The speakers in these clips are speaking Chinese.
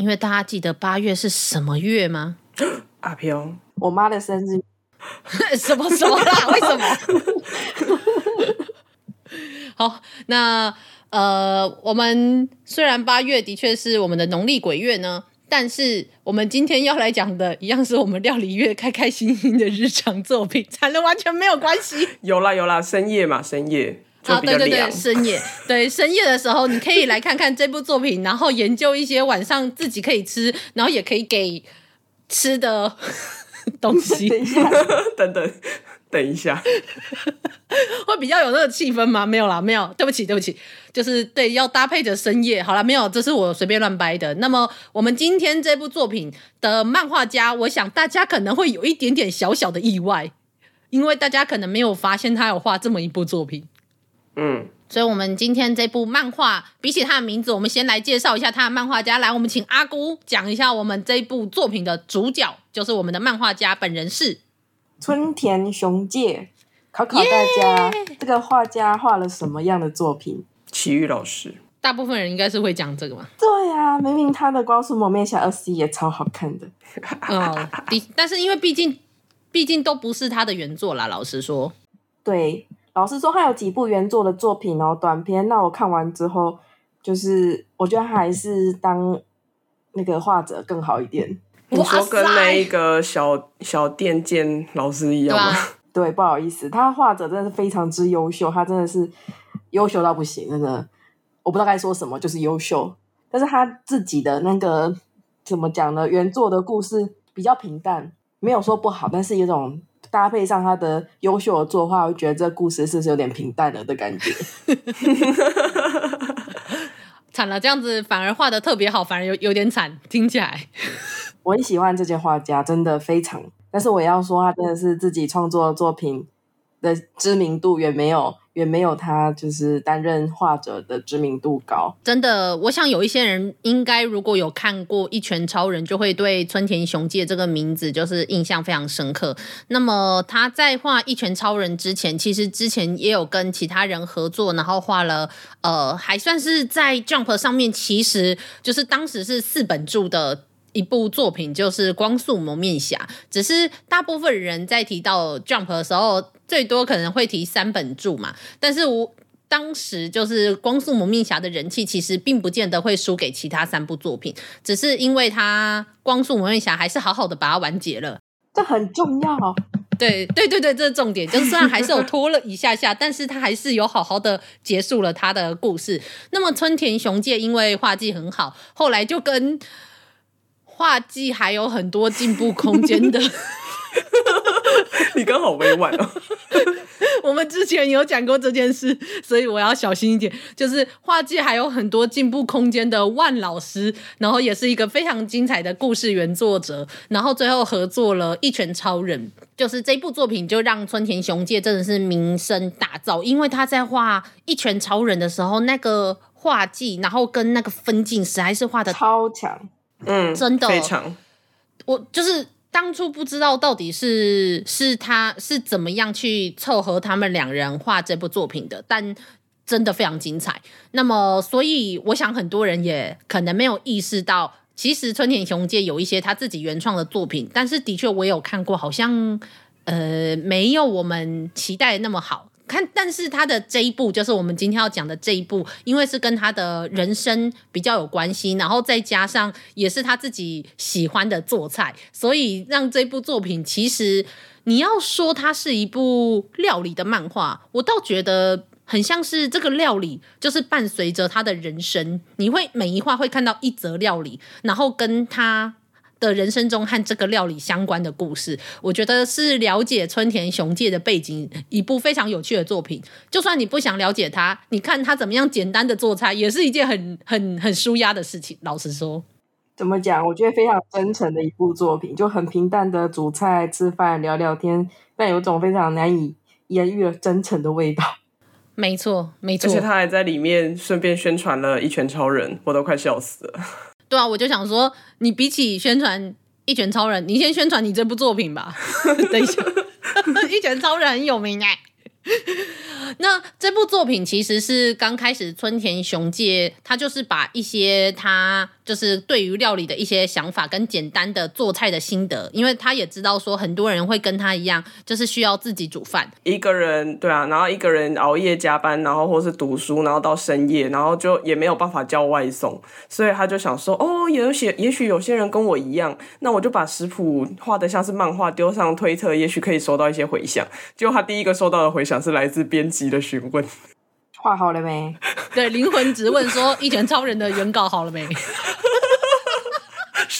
因为大家记得八月是什么月吗？阿飘，我妈的生日。什么什么啦？为什么？好，那呃，我们虽然八月的确是我们的农历鬼月呢，但是我们今天要来讲的一样是我们料理月开开心心的日常作品，产了完全没有关系。有啦有啦，深夜嘛，深夜。啊，对对对，深夜，对深夜的时候，你可以来看看这部作品，然后研究一些晚上自己可以吃，然后也可以给吃的 东西。等一下，等等，等一下，会比较有那个气氛吗？没有啦，没有，对不起，对不起，就是对，要搭配着深夜。好了，没有，这是我随便乱掰的。那么，我们今天这部作品的漫画家，我想大家可能会有一点点小小的意外，因为大家可能没有发现他有画这么一部作品。嗯，所以，我们今天这部漫画，比起它的名字，我们先来介绍一下它的漫画家。来，我们请阿姑讲一下我们这部作品的主角，就是我们的漫画家本人是春田雄介。考考大家!这个画家画了什么样的作品？奇遇老师，大部分人应该是会讲这个嘛？对呀、啊，明明他的《光速蒙面侠二十一》也超好看的。哦，但是因为毕竟，毕竟都不是他的原作啦。老实说，对。老实说，他有几部原作的作品哦，短片。那我看完之后，就是我觉得还是当那个画者更好一点。你说跟那一个小小电剑老师一样吗？对，对，不好意思，他画者真的是非常之优秀，他真的是优秀到不行，真的，我不知道该说什么，就是优秀。但是他自己的那个怎么讲呢？原作的故事比较平淡，没有说不好，但是有种。搭配上他的优秀的作画，我觉得这故事是不是有点平淡了的感觉？惨了，这样子反而画的特别好，反而有有点惨，听起来。我很喜欢这些画家，真的非常。但是我要说，他真的是自己创作的作品的知名度远没有。也没有他就是担任画者的知名度高。真的，我想有一些人应该如果有看过《一拳超人》，就会对村田雄介这个名字就是印象非常深刻。那么他在画《一拳超人》之前，其实之前也有跟其他人合作，然后画了呃，还算是在 Jump 上面，其实就是当时是四本柱的。一部作品就是《光速蒙面侠》，只是大部分人在提到 Jump 的时候，最多可能会提三本柱嘛。但是我当时就是《光速蒙面侠》的人气，其实并不见得会输给其他三部作品，只是因为他《光速蒙面侠》还是好好的把它完结了，这很重要。对对对对，这是重点。就是虽然还是有拖了一下下，但是他还是有好好的结束了他的故事。那么村田雄介因为画技很好，后来就跟画技还有很多进步空间的，你刚好委婉哦。我们之前有讲过这件事，所以我要小心一点。就是画技还有很多进步空间的万老师，然后也是一个非常精彩的故事原作者，然后最后合作了一拳超人，就是这部作品就让村田雄介真的是名声大噪，因为他在画一拳超人的时候，那个画技，然后跟那个分镜实在是画的超强。嗯，真的非常。我就是当初不知道到底是是他是怎么样去凑合他们两人画这部作品的，但真的非常精彩。那么，所以我想很多人也可能没有意识到，其实春田雄介有一些他自己原创的作品，但是的确我有看过，好像呃没有我们期待的那么好。看，但是他的这一部就是我们今天要讲的这一部，因为是跟他的人生比较有关系，然后再加上也是他自己喜欢的做菜，所以让这部作品其实你要说它是一部料理的漫画，我倒觉得很像是这个料理就是伴随着他的人生，你会每一话会看到一则料理，然后跟他。的人生中和这个料理相关的故事，我觉得是了解村田雄介的背景一部非常有趣的作品。就算你不想了解他，你看他怎么样简单的做菜，也是一件很 很很舒压的事情。老实说，怎么讲？我觉得非常真诚的一部作品，就很平淡的煮菜、吃饭、聊聊天，但有种非常难以言喻的真诚的味道。没错，没错。而且他还在里面顺便宣传了《一拳超人》，我都快笑死了。对啊，我就想说，你比起宣传《一拳超人》，你先宣传你这部作品吧。等一下，《一拳超人》很有名哎。那这部作品其实是刚开始村田雄介，他就是把一些他就是对于料理的一些想法跟简单的做菜的心得，因为他也知道说很多人会跟他一样，就是需要自己煮饭，一个人对啊，然后一个人熬夜加班，然后或是读书，然后到深夜，然后就也没有办法叫外送，所以他就想说，哦，有些也许有些人跟我一样，那我就把食谱画的像是漫画丢上推特，也许可以收到一些回响。结果他第一个收到的回响是来自编辑。的询问，画好了没？对，灵魂直问说：“一拳超人的原稿好了没？”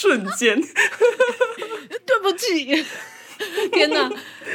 瞬间，对不起，天哪，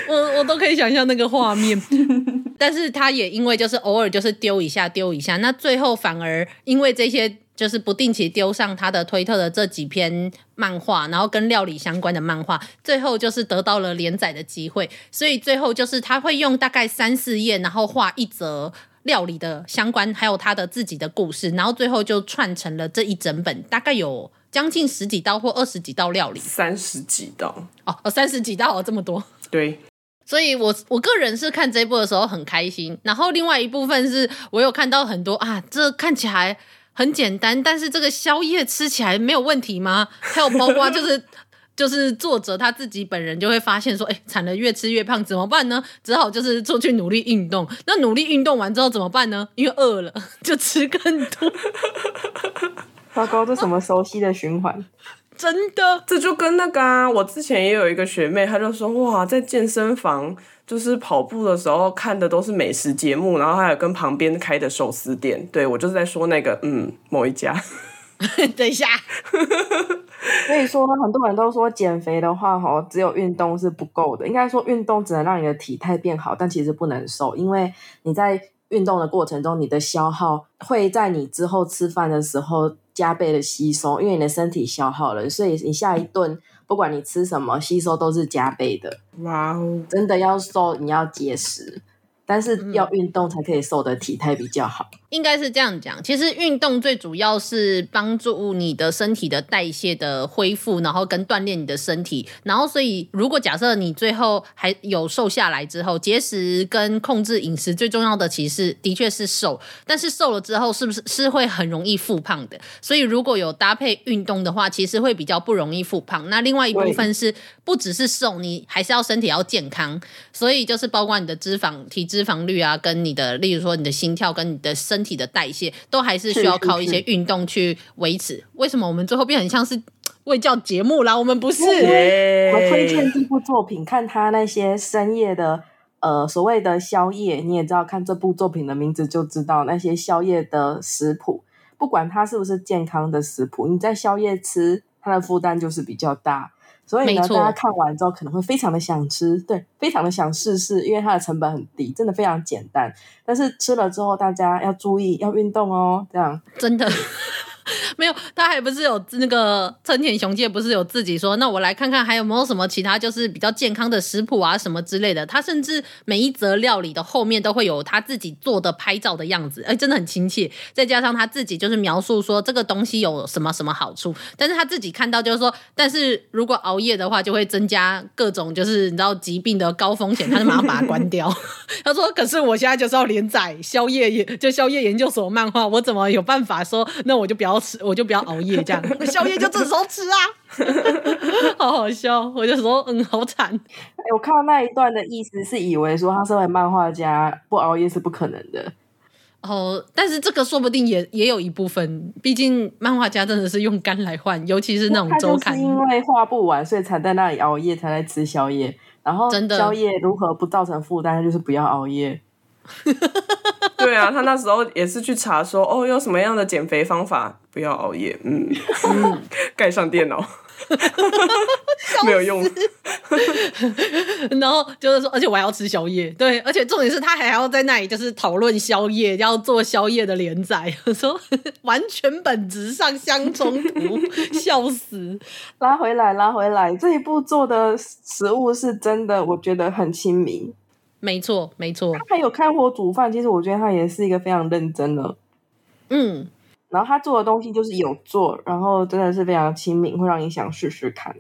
我我都可以想象那个画面。但是他也因为就是偶尔就是丢一下丢一下，那最后反而因为这些。就是不定期丢上他的推特的这几篇漫画，然后跟料理相关的漫画，最后就是得到了连载的机会。所以最后就是他会用大概三四页，然后画一则料理的相关，还有他的自己的故事，然后最后就串成了这一整本，大概有将近十几道或二十几道料理，三十几道哦，哦，三十几道哦，这么多。对，所以我我个人是看这一部的时候很开心，然后另外一部分是我有看到很多啊，这看起来。很简单，但是这个宵夜吃起来没有问题吗？还有包括就是就是作者他自己本人就会发现说，哎，惨了，越吃越胖，怎么办呢？只好就是出去努力运动。那努力运动完之后怎么办呢？因为饿了就吃更多。糟糕，这什么熟悉的循环？啊，真的，这就跟那个啊，我之前也有一个学妹，她就说哇，在健身房。就是跑步的时候看的都是美食节目，然后还有跟旁边开的寿司店。对，我就是在说那个，嗯，某一家。等一下，所以说很多人都说减肥的话，哈，只有运动是不够的。应该说运动只能让你的体态变好，但其实不能瘦，因为你在运动的过程中，你的消耗会在你之后吃饭的时候加倍的吸收，因为你的身体消耗了，所以你下一顿。不管你吃什么，吸收都是加倍的。哇哦！真的要瘦，你要节食。但是要运动才可以瘦的体态比较好，嗯、应该是这样讲。其实运动最主要是帮助你的身体的代谢的恢复，然后跟锻炼你的身体。然后，所以如果假设你最后还有瘦下来之后，节食跟控制饮食最重要的其实的确是瘦。但是瘦了之后，是不是是会很容易复胖的？所以如果有搭配运动的话，其实会比较不容易复胖。那另外一部分是不只是瘦，你还是要身体要健康。所以就是包括你的脂肪体。脂肪率啊，跟你的，例如说你的心跳，跟你的身体的代谢，都还是需要靠一些运动去维持。为什么我们最后变很像是 卫教节目啦？我们不是。我推荐这部作品，看他那些深夜的呃所谓的宵夜，你也知道，看这部作品的名字就知道那些宵夜的食谱，不管它是不是健康的食谱，你在宵夜吃，它的负担就是比较大。所以呢，大家看完之后可能会非常的想吃，对，非常的想试试，因为它的成本很低，真的非常简单。但是吃了之后，大家要注意，要运动哦，这样真的。没有，他还不是有那个村田雄介，不是有自己说，那我来看看还有没有什么其他就是比较健康的食谱啊什么之类的。他甚至每一则料理的后面都会有他自己做的拍照的样子，哎，真的很亲切。再加上他自己就是描述说这个东西有什么什么好处，但是他自己看到就是说，但是如果熬夜的话就会增加各种就是你知道疾病的高风险，他就马上把它关掉。他说，可是我现在就是要连载宵夜研就宵夜研究所漫画，我怎么有办法说那我就不要。吃 我就不要熬夜，这样 宵夜就这时候吃啊，好好笑。我就说嗯，好惨。哎，我看到那一段的意思是以为说他身为漫画家不熬夜是不可能的。哦，但是这个说不定也也有一部分，毕竟漫画家真的是用肝来换，尤其是那种周刊，是因为画不完，所以才在那里熬夜，才在吃宵夜。然后真的宵夜如何不造成负担，就是不要熬夜。对啊，他那时候也是去查说，哦，有什么样的减肥方法，不要熬夜，嗯，盖上电脑。没有用。然后就是说，而且我还要吃宵夜，对，而且重点是他还要在那里就是讨论宵夜，要做宵夜的连载，说完全本质上相冲突，笑死！拉回来，拉回来，这一部做的食物是真的，我觉得很亲民。没错，没错。他还有开火煮饭，其实我觉得他也是一个非常认真的。嗯。然后他做的东西就是有做，然后真的是非常亲民，会让你想试试看。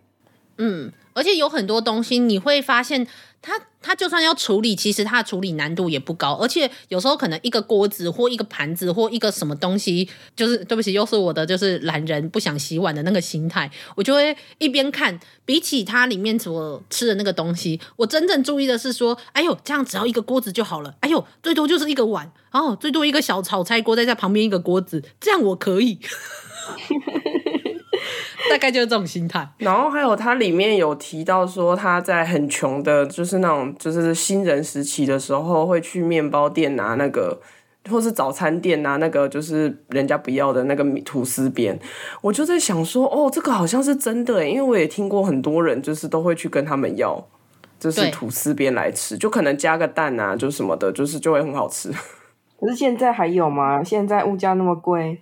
嗯，而且有很多东西你会发现。他他就算要处理，其实他的处理难度也不高，而且有时候可能一个锅子或一个盘子或一个什么东西，就是对不起，又是我的就是懒人不想洗碗的那个心态，我就会一边看，比起它里面所吃的那个东西，我真正注意的是说，哎呦，这样只要一个锅子就好了，哎呦，最多就是一个碗，哦最多一个小炒菜锅，再在旁边一个锅子，这样我可以。大概就是这种心态，然后还有它里面有提到说他在很穷的，就是那种就是新人时期的时候，会去面包店拿那个，或是早餐店拿那个，就是人家不要的那个吐司边。我就在想说，哦，这个好像是真的，因为我也听过很多人就是都会去跟他们要，就是吐司边来吃，就可能加个蛋啊，就什么的，就是就会很好吃。可是现在还有吗？现在物价那么贵。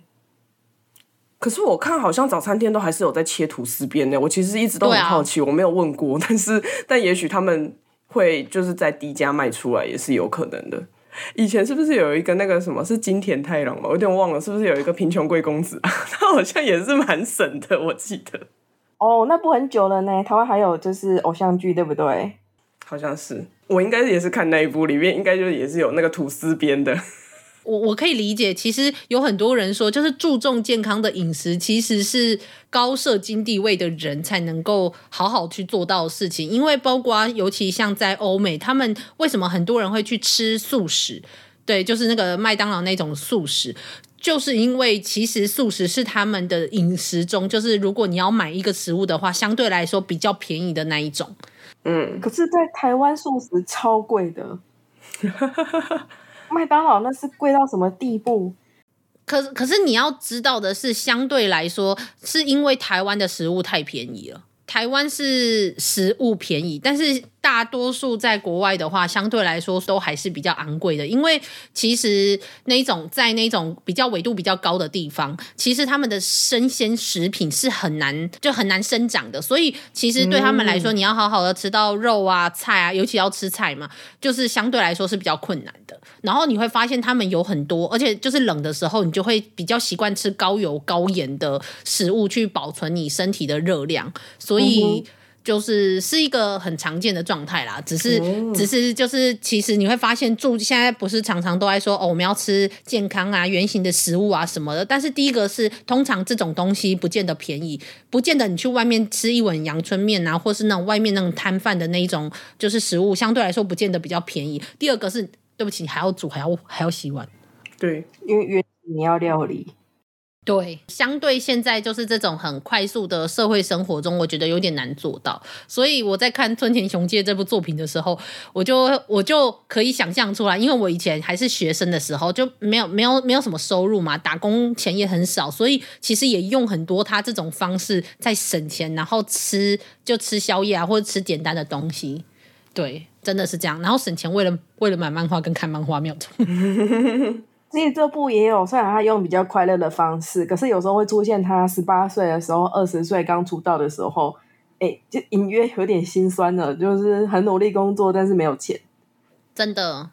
可是我看好像早餐店都还是有在切吐司边呢，我其实一直都很好奇，啊、我没有问过，但是但也许他们会就是在低价卖出来也是有可能的。以前是不是有一个那个什么是金田太郎嘛？我有点忘了，是不是有一个贫穷贵公子？他好像也是蛮省的，我记得。哦，那部很久了呢。台湾还有就是偶像剧，对不对？好像是，我应该也是看那一部里面，应该就也是有那个吐司边的。我我可以理解，其实有很多人说，就是注重健康的饮食，其实是高社经地位的人才能够好好去做到的事情。因为包括尤其像在欧美，他们为什么很多人会去吃素食？对，就是那个麦当劳那种素食，就是因为其实素食是他们的饮食中，就是如果你要买一个食物的话，相对来说比较便宜的那一种。嗯，可是，在台湾素食超贵的。麦当劳那是贵到什么地步？可是，可是你要知道的是，相对来说，是因为台湾的食物太便宜了。台湾是食物便宜，但是大多数在国外的话，相对来说都还是比较昂贵的。因为其实那种在那种比较纬度比较高的地方，其实他们的生鲜食品是很难就很难生长的。所以其实对他们来说，你要好好的吃到肉啊、菜啊，尤其要吃菜嘛，就是相对来说是比较困难的。然后你会发现他们有很多，而且就是冷的时候，你就会比较习惯吃高油高盐的食物去保存你身体的热量。所以就是是一个很常见的状态啦，只是只是就是其实你会发现，住现在不是常常都在说哦，我们要吃健康啊、原型的食物啊什么的。但是第一个是，通常这种东西不见得便宜，不见得你去外面吃一碗阳春面啊，或是那种外面那种摊贩的那一种，就是食物相对来说不见得比较便宜。第二个是，对不起，还要煮，还要还要洗碗，对，因为原你要料理。对，相对现在就是这种很快速的社会生活中，我觉得有点难做到。所以我在看村田雄介这部作品的时候，我就我就可以想象出来，因为我以前还是学生的时候，就没有没有没有什么收入嘛，打工钱也很少，所以其实也用很多他这种方式在省钱，然后吃就吃宵夜啊，或者吃简单的东西。对，真的是这样，然后省钱为了为了买漫画跟看漫画，没有错。其实这部也有，虽然他用比较快乐的方式，可是有时候会出现他十八岁的时候、二十岁刚出道的时候，哎，就隐约有点心酸了，就是很努力工作，但是没有钱，真的。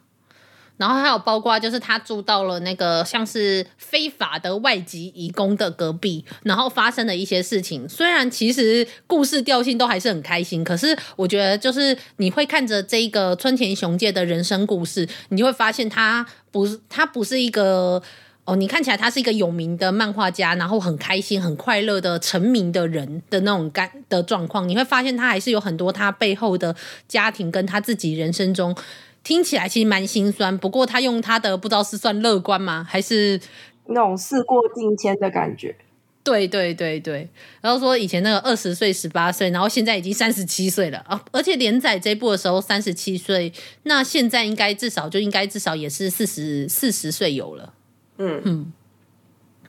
然后还有包括就是他住到了那个像是非法的外籍移工的隔壁，然后发生了一些事情。虽然其实故事调性都还是很开心，可是我觉得就是你会看着这个村田雄介的人生故事，你就会发现他不是他不是一个哦，你看起来他是一个有名的漫画家，然后很开心很快乐的成名的人的那种感的状况。你会发现他还是有很多他背后的家庭跟他自己人生中。听起来其实蛮心酸，不过他用他的不知道是算乐观吗，还是那种事过境迁的感觉？对对对对，然后说以前那个二十岁、十八岁，然后现在已经三十七岁了啊！而且连载这部的时候三十七岁，那现在应该至少就应该至少也是四十四十岁有了。嗯嗯，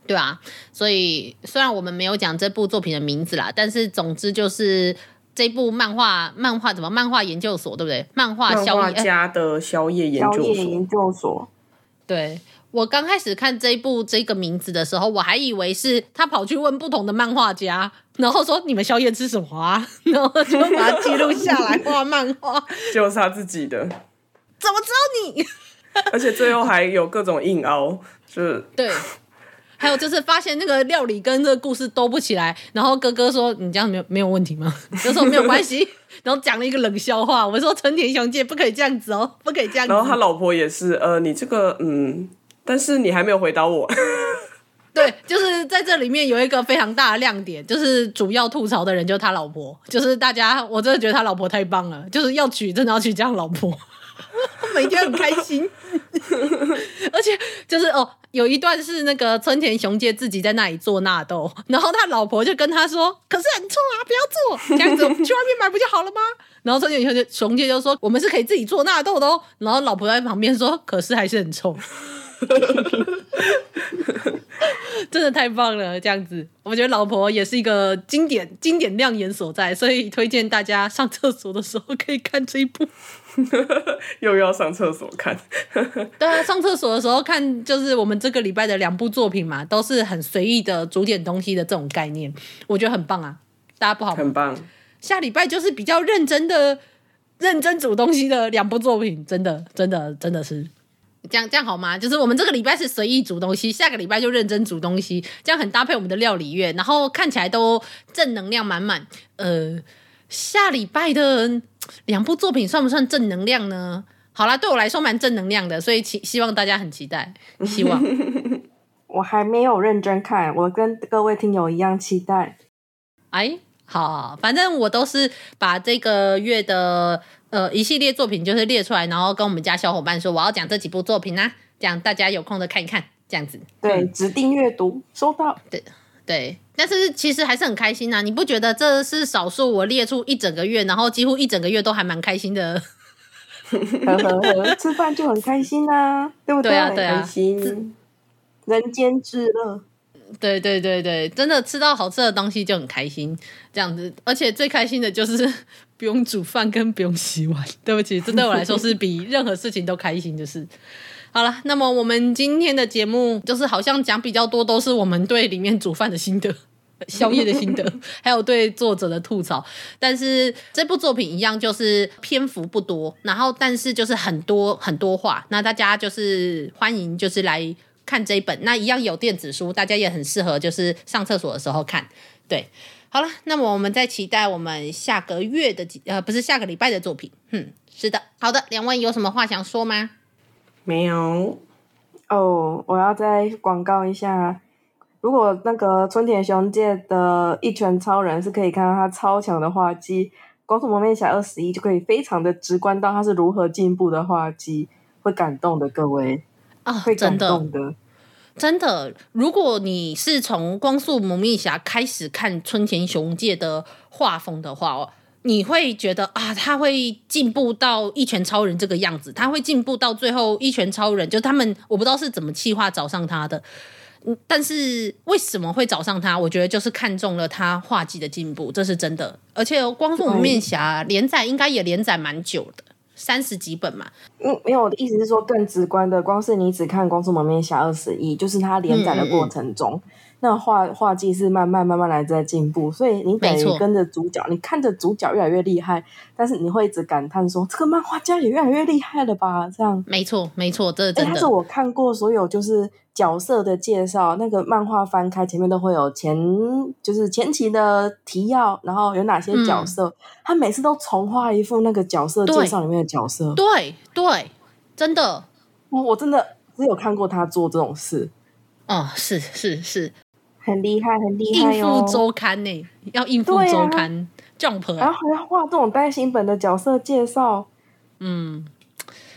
对啊，所以虽然我们没有讲这部作品的名字啦，但是总之就是这部漫画，漫画怎么漫画研究所对不对？漫画宵夜家的宵夜研究所。研究所。对，我刚开始看这一部这个名字的时候，我还以为是他跑去问不同的漫画家，然后说你们宵夜吃什么啊？然后就把它记录下来画漫画，就是他自己的。怎么知道你？而且最后还有各种硬凹，就是对。还有就是发现那个料理跟这个故事兜不起来，然后哥哥说：“你这样没有没有问题吗？” 就说没有关系，然后讲了一个冷笑话。我说：“春田雄介不可以这样子哦，不可以这样子。”然后他老婆也是，呃，你这个嗯，但是你还没有回答我。对，就是在这里面有一个非常大的亮点，就是主要吐槽的人就是他老婆，就是大家我真的觉得他老婆太棒了，就是要娶真的要娶这样老婆，每天很开心，而且就是哦。有一段是那个村田雄介自己在那里做纳豆，然后他老婆就跟他说：“可是很臭啊，不要做，这样子去外面买不就好了吗？”然后村田雄介雄介就说：“我们是可以自己做纳豆的哦。”然后老婆在旁边说：“可是还是很臭。” 真的太棒了，这样子，我觉得老婆也是一个经典经典亮眼所在，所以推荐大家上厕所的时候可以看这一部。又要上厕所看，对啊，上厕所的时候看，就是我们这个礼拜的两部作品嘛，都是很随意的煮点东西的这种概念，我觉得很棒啊，大家不好吗？很棒。下礼拜就是比较认真的、认真煮东西的两部作品，真的、真的、真的是这样，这样好吗？就是我们这个礼拜是随意煮东西，下个礼拜就认真煮东西，这样很搭配我们的料理月，然后看起来都正能量满满。呃，下礼拜的。两部作品算不算正能量呢？好啦，对我来说蛮正能量的，所以期希望大家很期待。希望 我还没有认真看，我跟各位听友一样期待。哎，好，反正我都是把这个月的呃一系列作品就是列出来，然后跟我们家小伙伴说我要讲这几部作品啊，这样大家有空的看一看，这样子。对，指定阅读收到。对对。但是其实还是很开心呐、啊，你不觉得这是少数我列出一整个月，然后几乎一整个月都还蛮开心的？呵呵呵，吃饭就很开心啊，对不对？对啊，对啊，开心，人间之乐。对对对对，真的吃到好吃的东西就很开心，这样子。而且最开心的就是 不用煮饭跟不用洗碗，对不起，这对我来说是比任何事情都开心就是。好了，那么我们今天的节目就是好像讲比较多，都是我们对里面煮饭的心得、宵夜的心得，还有对作者的吐槽。但是这部作品一样，就是篇幅不多，然后但是就是很多很多话。那大家就是欢迎就是来看这一本，那一样有电子书，大家也很适合就是上厕所的时候看。对，好了，那么我们再期待我们下个月的呃，不是下个礼拜的作品。嗯，是的，好的，两位有什么话想说吗？没有哦我要再广告一下。如果那个村田雄介的《一拳超人》是可以看到他超强的画技，《光速蒙面侠二十一》就可以非常的直观到他是如何进步的画技，会感动的各位啊，会感动的，真的。如果你是从《光速蒙面侠》开始看村田雄介的画风的话哦。你会觉得啊，他会进步到一拳超人这个样子，他会进步到最后一拳超人，就他们我不知道是怎么企划找上他的，但是为什么会找上他？我觉得就是看中了他画技的进步，这是真的。而且光速蒙面侠连载应该也连载蛮久的，三十几本嘛。嗯，没有，我的意思是说更直观的，光是你只看光速蒙面侠二十一，就是它连载的过程中。嗯嗯嗯那画画技是慢慢慢慢来在进步，所以你等于跟着主角，你看着主角越来越厉害，但是你会一直感叹说，这个漫画家也越来越厉害了吧？这样，没错没错，这是真的。但是我看过所有就是角色的介绍，那个漫画翻开前面都会有前就是前期的提要，然后有哪些角色，嗯、他每次都重画一副那个角色介绍里面的角色，对对，对，真的，我我真的只有看过他做这种事，哦，是是是。很厉害，很厉害哦！应付周刊呢，要应付周刊，Jump，然后还要画这种单行本的角色介绍，嗯，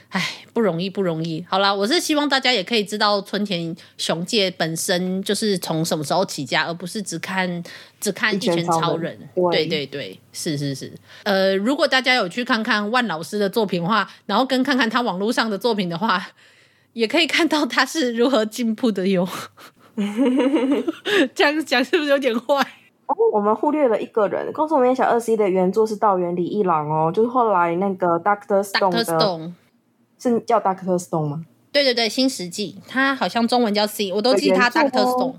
哎，不容易，不容易。好啦，我是希望大家也可以知道村田雄介本身就是从什么时候起家，而不是只看只看一拳超人。对对对，是是是。呃，如果大家有去看看万老师的作品的话，然后跟看看他网络上的作品的话，也可以看到他是如何进步的哟。这样讲是不是有点坏？哦，我们忽略了一个人，《公主面小二 C》的原作是道原理一郎哦，就是后来那个 Doctor Stone 的 Stone 是叫 Doctor Stone 吗？对对对，新世纪，他好像中文叫 C，我都记他 Doctor Stone。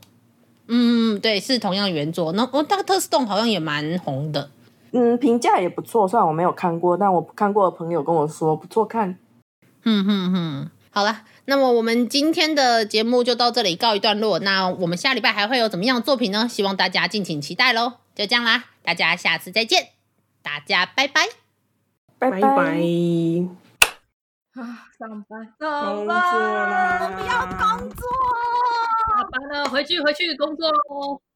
嗯，对，是同样原作。那我 Doctor Stone 好像也蛮红的，嗯，评价也不错。虽然我没有看过，但我看过的朋友跟我说不错看。嗯哼哼，好了，那么我们今天的节目就到这里告一段落。那我们下礼拜还会有怎么样的作品呢？希望大家敬请期待喽。就这样啦，大家下次再见，大家拜拜，拜拜拜。啊，上班，工作啦！我不要工作，下班了，回去回去工作喽。